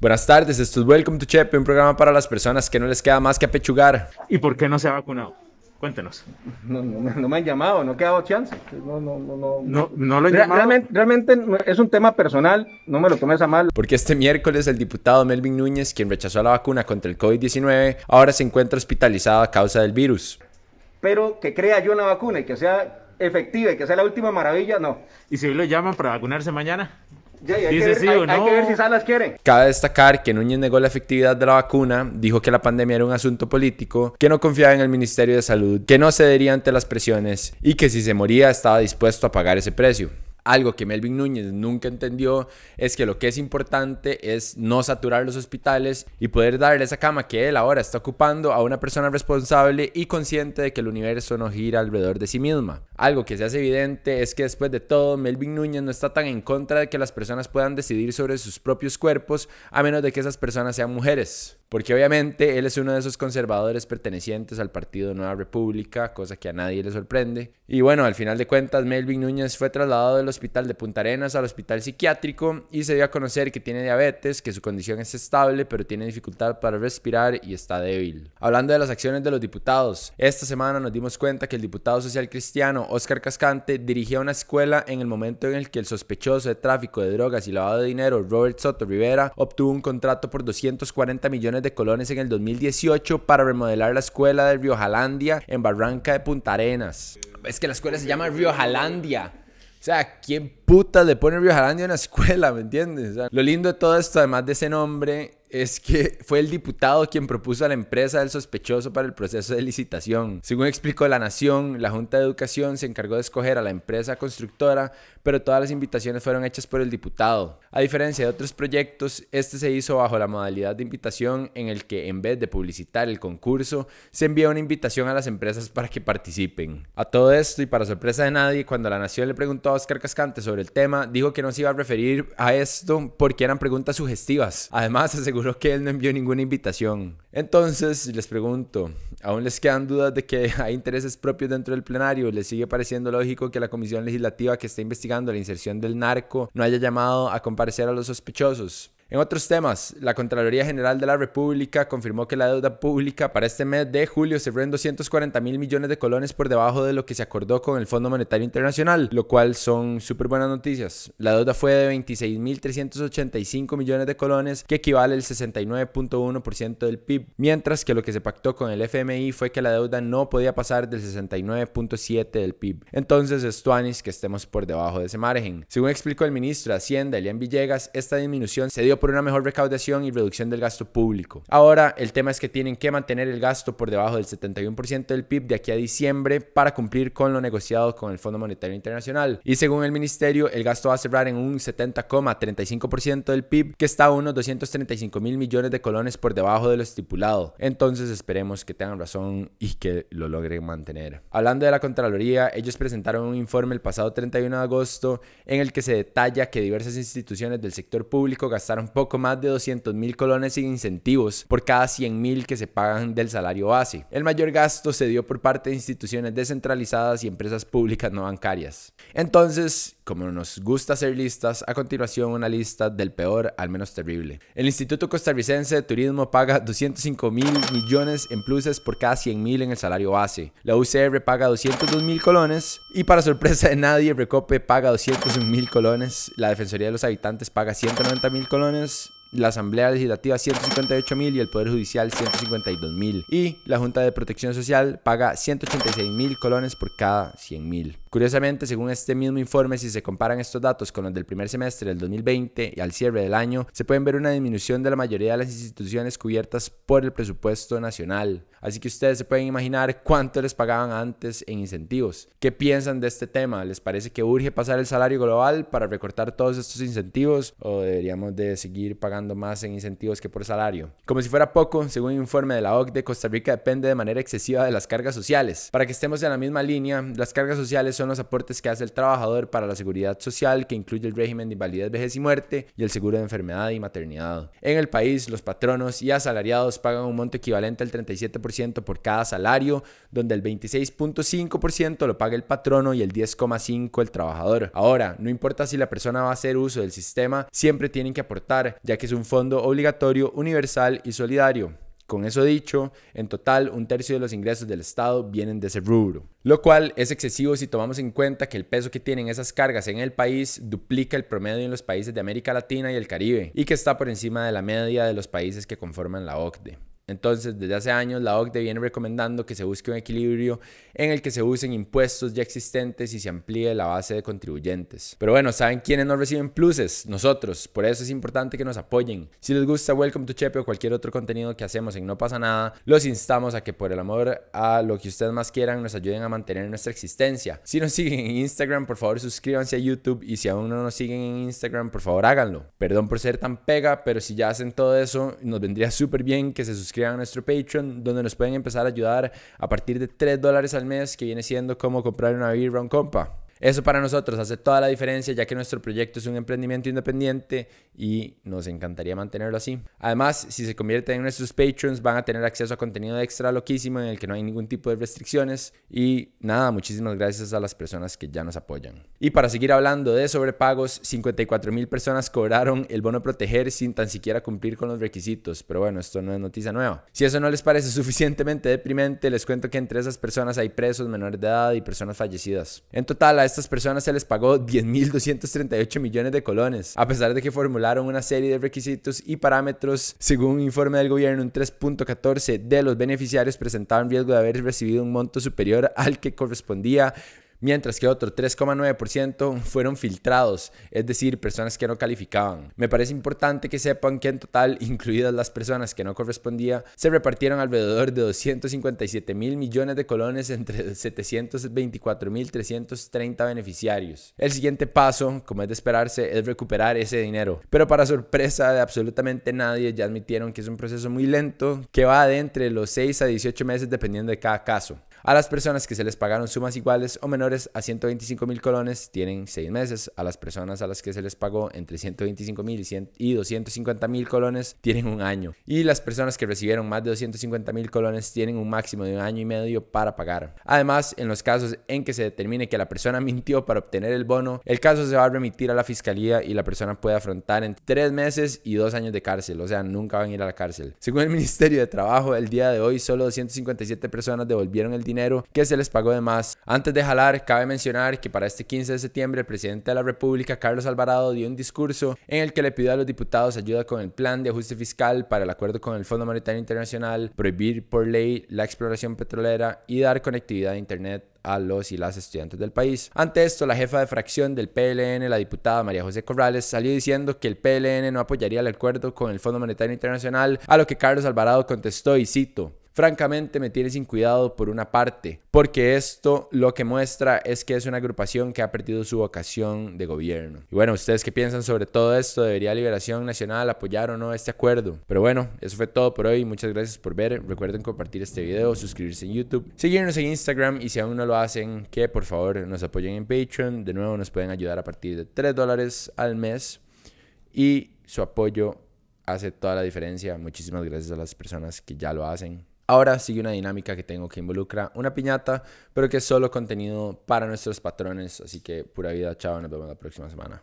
Buenas tardes, esto es Welcome to Chepe, un programa para las personas que no les queda más que apechugar. ¿Y por qué no se ha vacunado? Cuéntenos. No, no, me- no me han llamado, no he quedado chance. No, no, no, no. No, no lo he Re- llamado. realmente, realmente es un tema personal, no me lo tomes a mal. Porque este miércoles el diputado Melvin Núñez, quien rechazó la vacuna contra el COVID-19, ahora se encuentra hospitalizado a causa del virus. Pero que crea yo una vacuna y que sea efectiva y que sea la última maravilla, no. ¿Y si hoy lo llaman para vacunarse mañana? Ya, y hay, Dice que ver, sí hay- o hay no. que ver si Salas quiere. Cabe destacar que Núñez negó la efectividad de la vacuna, dijo que la pandemia era un asunto político, que no confiaba en el Ministerio de Salud, que no cedería ante las presiones y que si se moría estaba dispuesto a pagar ese precio. Algo que Melvin Núñez nunca entendió es que lo que es importante es no saturar los hospitales y poder darle esa cama que él ahora está ocupando a una persona responsable y consciente de que el universo no gira alrededor de sí misma. Algo que se hace evidente es que después de todo, Melvin Núñez no está tan en contra de que las personas puedan decidir sobre sus propios cuerpos a menos de que esas personas sean mujeres. Porque obviamente él es uno de esos conservadores pertenecientes al Partido Nueva República, cosa que a nadie le sorprende. Y bueno, al final de cuentas, Melvin Núñez fue trasladado del hospital de Punta Arenas al hospital psiquiátrico y se dio a conocer que tiene diabetes, que su condición es estable, pero tiene dificultad para respirar y está débil. Hablando de las acciones de los diputados, esta semana nos dimos cuenta que el diputado social cristiano Oscar Cascante dirigía una escuela en el momento en el que el sospechoso de tráfico de drogas y lavado de dinero, Robert Soto Rivera, obtuvo un contrato por 240 millones de colones en el 2018 para remodelar la escuela de Riojalandia en Barranca de Punta Arenas. Es que la escuela se llama Riojalandia. O sea, ¿quién puta le pone Riojalandia a una escuela? ¿Me entiendes? Lo lindo de todo esto, además de ese nombre, es que fue el diputado quien propuso a la empresa del sospechoso para el proceso de licitación. Según explicó La Nación, la Junta de Educación se encargó de escoger a la empresa constructora, pero todas las invitaciones fueron hechas por el diputado. A diferencia de otros proyectos, este se hizo bajo la modalidad de invitación en el que en vez de publicitar el concurso, se envía una invitación a las empresas para que participen. A todo esto y para sorpresa de nadie, cuando La Nación le preguntó a Oscar Cascante sobre el tema, dijo que no se iba a referir a esto porque eran preguntas sugestivas. Además, aseguró que él no envió ninguna invitación. Entonces, les pregunto, ¿aún les quedan dudas de que hay intereses propios dentro del plenario? ¿Les sigue pareciendo lógico que la comisión legislativa que está investigando la inserción del narco no haya llamado a comparecer a los sospechosos? En otros temas, la Contraloría General de la República confirmó que la deuda pública para este mes de julio cerró en 240 mil millones de colones por debajo de lo que se acordó con el Fondo Monetario Internacional, lo cual son súper buenas noticias. La deuda fue de 26 mil 385 millones de colones, que equivale al 69.1% del PIB, mientras que lo que se pactó con el FMI fue que la deuda no podía pasar del 69.7% del PIB. Entonces, es que estemos por debajo de ese margen. Según explicó el ministro de Hacienda, Elian Villegas, esta disminución se dio por una mejor recaudación y reducción del gasto público. Ahora, el tema es que tienen que mantener el gasto por debajo del 71% del PIB de aquí a diciembre para cumplir con lo negociado con el Fondo Monetario Internacional. Y según el ministerio, el gasto va a cerrar en un 70,35% del PIB, que está a unos 235 mil millones de colones por debajo de lo estipulado. Entonces, esperemos que tengan razón y que lo logren mantener. Hablando de la Contraloría, ellos presentaron un informe el pasado 31 de agosto en el que se detalla que diversas instituciones del sector público gastaron poco más de 200 mil colones en incentivos por cada 100 mil que se pagan del salario base. El mayor gasto se dio por parte de instituciones descentralizadas y empresas públicas no bancarias. Entonces, como nos gusta hacer listas, a continuación una lista del peor al menos terrible. El Instituto Costarricense de Turismo paga 205 mil millones en pluses por cada 100 mil en el salario base. La UCR paga 202 mil colones y para sorpresa de nadie, Recope paga 201 mil colones. La Defensoría de los Habitantes paga 190 mil colones la Asamblea Legislativa 158 mil y el Poder Judicial 152 mil. Y la Junta de Protección Social paga 186 mil colones por cada 100 mil. Curiosamente, según este mismo informe, si se comparan estos datos con los del primer semestre del 2020 y al cierre del año, se pueden ver una disminución de la mayoría de las instituciones cubiertas por el presupuesto nacional. Así que ustedes se pueden imaginar cuánto les pagaban antes en incentivos. ¿Qué piensan de este tema? ¿Les parece que urge pasar el salario global para recortar todos estos incentivos o deberíamos de seguir pagando más en incentivos que por salario? Como si fuera poco, según un informe de la OCDE, Costa Rica depende de manera excesiva de las cargas sociales. Para que estemos en la misma línea, las cargas sociales son los aportes que hace el trabajador para la seguridad social, que incluye el régimen de invalidez, vejez y muerte y el seguro de enfermedad y maternidad. En el país, los patronos y asalariados pagan un monto equivalente al 37% por cada salario, donde el 26.5% lo paga el patrono y el 10.5% el trabajador. Ahora, no importa si la persona va a hacer uso del sistema, siempre tienen que aportar, ya que es un fondo obligatorio, universal y solidario. Con eso dicho, en total un tercio de los ingresos del Estado vienen de ese rubro, lo cual es excesivo si tomamos en cuenta que el peso que tienen esas cargas en el país duplica el promedio en los países de América Latina y el Caribe, y que está por encima de la media de los países que conforman la OCDE. Entonces, desde hace años, la OCDE viene recomendando que se busque un equilibrio en el que se usen impuestos ya existentes y se amplíe la base de contribuyentes. Pero bueno, ¿saben quiénes no reciben pluses? Nosotros. Por eso es importante que nos apoyen. Si les gusta Welcome to Chepe o cualquier otro contenido que hacemos en No pasa nada, los instamos a que por el amor a lo que ustedes más quieran nos ayuden a mantener nuestra existencia. Si nos siguen en Instagram, por favor suscríbanse a YouTube y si aún no nos siguen en Instagram, por favor háganlo. Perdón por ser tan pega, pero si ya hacen todo eso, nos vendría súper bien que se suscriban a nuestro Patreon, donde nos pueden empezar a ayudar a partir de 3 dólares al mes, que viene siendo como comprar una birra a compa. Eso para nosotros hace toda la diferencia ya que nuestro proyecto es un emprendimiento independiente y nos encantaría mantenerlo así. Además, si se convierten en nuestros patrons van a tener acceso a contenido extra loquísimo en el que no hay ningún tipo de restricciones y nada, muchísimas gracias a las personas que ya nos apoyan. Y para seguir hablando de sobrepagos, 54 mil personas cobraron el bono proteger sin tan siquiera cumplir con los requisitos, pero bueno, esto no es noticia nueva. Si eso no les parece suficientemente deprimente, les cuento que entre esas personas hay presos menores de edad y personas fallecidas. En total, estas personas se les pagó 10.238 millones de colones, a pesar de que formularon una serie de requisitos y parámetros. Según un informe del gobierno, un 3.14 de los beneficiarios presentaban riesgo de haber recibido un monto superior al que correspondía mientras que otro 3,9% fueron filtrados, es decir, personas que no calificaban. Me parece importante que sepan que en total, incluidas las personas que no correspondía, se repartieron alrededor de 257 mil millones de colones entre 724 mil 330 beneficiarios. El siguiente paso, como es de esperarse, es recuperar ese dinero, pero para sorpresa de absolutamente nadie, ya admitieron que es un proceso muy lento que va de entre los 6 a 18 meses dependiendo de cada caso. A las personas que se les pagaron sumas iguales o menores a 125 mil colones tienen 6 meses. A las personas a las que se les pagó entre 125 mil y 250 mil colones tienen un año. Y las personas que recibieron más de 250 mil colones tienen un máximo de un año y medio para pagar. Además, en los casos en que se determine que la persona mintió para obtener el bono, el caso se va a remitir a la fiscalía y la persona puede afrontar en 3 meses y 2 años de cárcel. O sea, nunca van a ir a la cárcel. Según el Ministerio de Trabajo, el día de hoy solo 257 personas devolvieron el que se les pagó de más. Antes de jalar, cabe mencionar que para este 15 de septiembre el presidente de la República, Carlos Alvarado, dio un discurso en el que le pidió a los diputados ayuda con el plan de ajuste fiscal para el acuerdo con el Fondo Monetario Internacional, prohibir por ley la exploración petrolera y dar conectividad a Internet a los y las estudiantes del país. Ante esto, la jefa de fracción del PLN, la diputada María José Corrales, salió diciendo que el PLN no apoyaría el acuerdo con el Fondo Monetario Internacional, a lo que Carlos Alvarado contestó y cito, francamente me tiene sin cuidado por una parte, porque esto lo que muestra es que es una agrupación que ha perdido su vocación de gobierno. Y bueno, ¿ustedes qué piensan sobre todo esto? ¿Debería Liberación Nacional apoyar o no este acuerdo? Pero bueno, eso fue todo por hoy. Muchas gracias por ver. Recuerden compartir este video, suscribirse en YouTube, seguirnos en Instagram y si aún no lo hacen, que por favor nos apoyen en Patreon. De nuevo, nos pueden ayudar a partir de 3 dólares al mes y su apoyo hace toda la diferencia. Muchísimas gracias a las personas que ya lo hacen. Ahora sigue una dinámica que tengo que involucra una piñata, pero que es solo contenido para nuestros patrones. Así que pura vida, chao, nos vemos la próxima semana.